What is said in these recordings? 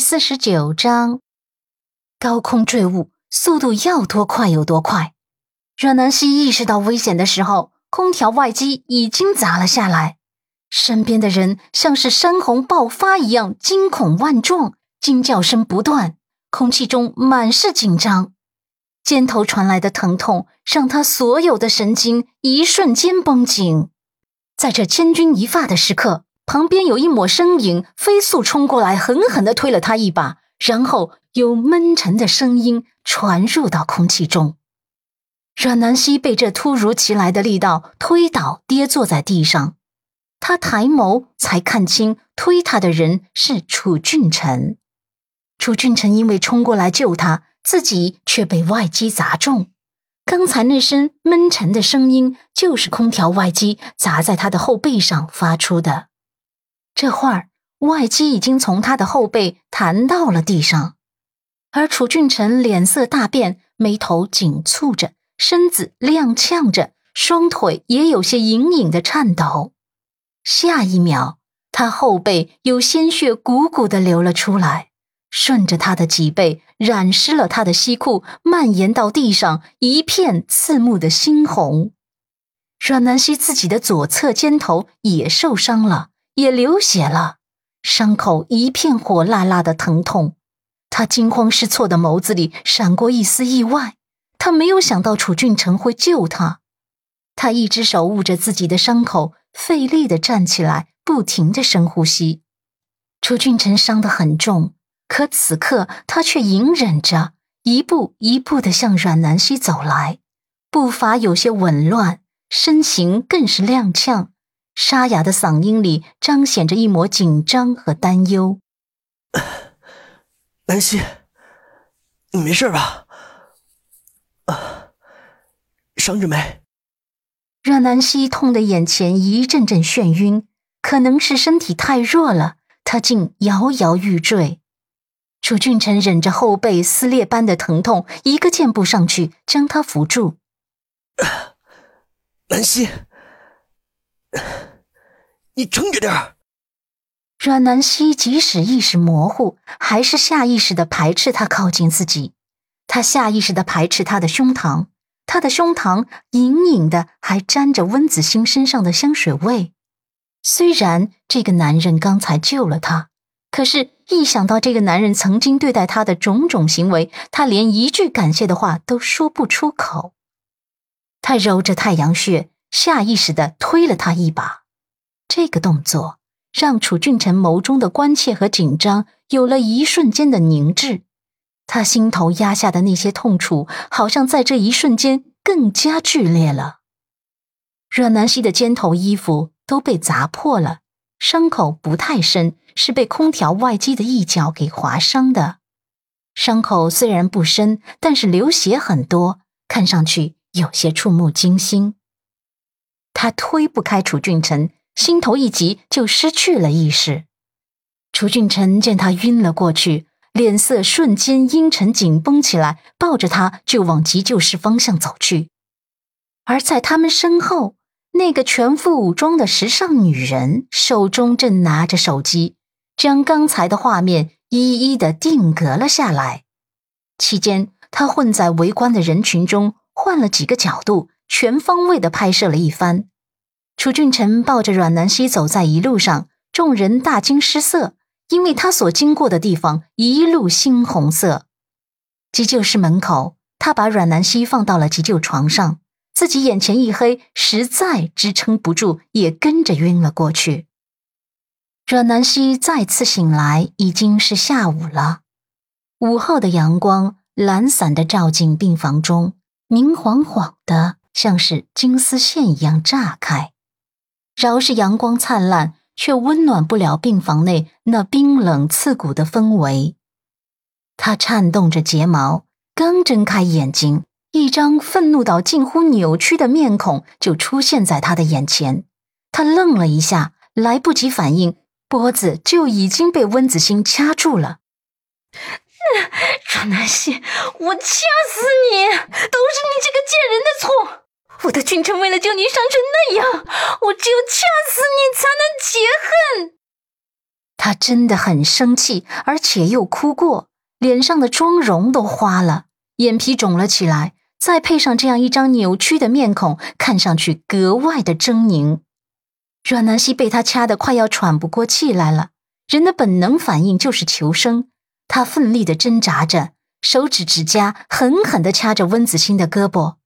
四十九章，高空坠物，速度要多快有多快。阮南希意识到危险的时候，空调外机已经砸了下来，身边的人像是山洪爆发一样惊恐万状，惊叫声不断，空气中满是紧张。肩头传来的疼痛让他所有的神经一瞬间绷紧，在这千钧一发的时刻。旁边有一抹身影飞速冲过来，狠狠地推了他一把，然后有闷沉的声音传入到空气中。阮南希被这突如其来的力道推倒，跌坐在地上。他抬眸才看清，推他的人是楚俊臣。楚俊臣因为冲过来救他，自己却被外机砸中。刚才那声闷沉的声音，就是空调外机砸在他的后背上发出的。这会儿，外机已经从他的后背弹到了地上，而楚俊臣脸色大变，眉头紧蹙着，身子踉跄着，双腿也有些隐隐的颤抖。下一秒，他后背有鲜血汩汩的流了出来，顺着他的脊背染湿了他的西裤，蔓延到地上，一片刺目的猩红。阮南希自己的左侧肩头也受伤了。也流血了，伤口一片火辣辣的疼痛。他惊慌失措的眸子里闪过一丝意外，他没有想到楚俊成会救他。他一只手捂着自己的伤口，费力的站起来，不停的深呼吸。楚俊成伤得很重，可此刻他却隐忍着，一步一步的向阮南希走来，步伐有些紊乱，身形更是踉跄。沙哑的嗓音里彰显着一抹紧张和担忧。南希，你没事吧？啊，伤着没？阮南希痛得眼前一阵阵眩晕，可能是身体太弱了，她竟摇摇欲坠。楚俊臣忍着后背撕裂般的疼痛，一个箭步上去将她扶住。南希。你撑着点。阮南希即使意识模糊，还是下意识的排斥他靠近自己。他下意识的排斥他的胸膛，他的胸膛隐隐的还沾着温子欣身上的香水味。虽然这个男人刚才救了他，可是，一想到这个男人曾经对待他的种种行为，他连一句感谢的话都说不出口。他揉着太阳穴，下意识的推了他一把。这个动作让楚俊臣眸中的关切和紧张有了一瞬间的凝滞，他心头压下的那些痛楚，好像在这一瞬间更加剧烈了。阮南希的肩头衣服都被砸破了，伤口不太深，是被空调外机的一角给划伤的。伤口虽然不深，但是流血很多，看上去有些触目惊心。他推不开楚俊臣。心头一急，就失去了意识。楚俊臣见他晕了过去，脸色瞬间阴沉紧绷起来，抱着他就往急救室方向走去。而在他们身后，那个全副武装的时尚女人手中正拿着手机，将刚才的画面一一的定格了下来。期间，她混在围观的人群中，换了几个角度，全方位的拍摄了一番。楚俊臣抱着阮南希走在一路上，众人大惊失色，因为他所经过的地方一路猩红色。急救室门口，他把阮南希放到了急救床上，自己眼前一黑，实在支撑不住，也跟着晕了过去。阮南希再次醒来，已经是下午了。午后的阳光懒散的照进病房中，明晃晃的，像是金丝线一样炸开。饶是阳光灿烂，却温暖不了病房内那冰冷刺骨的氛围。他颤动着睫毛，刚睁开眼睛，一张愤怒到近乎扭曲的面孔就出现在他的眼前。他愣了一下，来不及反应，脖子就已经被温子欣掐住了。阮南希，我掐死你！都是你这个贱人的错！我的君臣为了救你伤成那样，我只有掐死你才能解恨。他真的很生气，而且又哭过，脸上的妆容都花了，眼皮肿了起来，再配上这样一张扭曲的面孔，看上去格外的狰狞。阮南希被他掐得快要喘不过气来了，人的本能反应就是求生，他奋力的挣扎着，手指指甲狠狠地掐着温子欣的胳膊，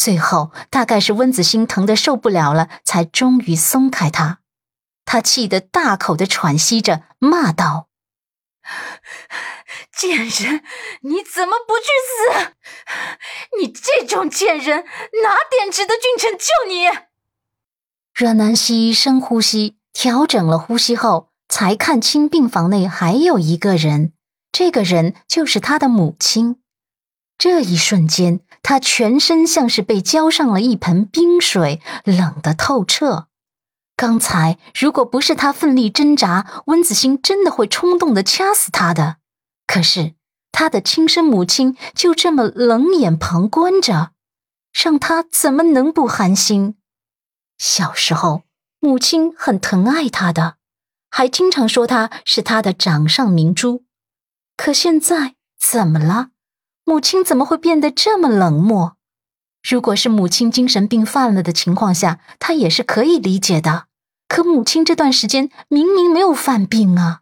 最后大概是温子欣疼得受不了了，才终于松开他。他气得大口的喘息着，骂道：“贱人，你怎么不去死？你这种贱人，哪点值得君臣救你？”阮南希深呼吸，调整了呼吸后，才看清病房内还有一个人，这个人就是他的母亲。这一瞬间，他全身像是被浇上了一盆冰水，冷得透彻。刚才如果不是他奋力挣扎，温子欣真的会冲动的掐死他的。可是他的亲生母亲就这么冷眼旁观着，让他怎么能不寒心？小时候，母亲很疼爱他的，还经常说他是他的掌上明珠。可现在怎么了？母亲怎么会变得这么冷漠？如果是母亲精神病犯了的情况下，他也是可以理解的。可母亲这段时间明明没有犯病啊！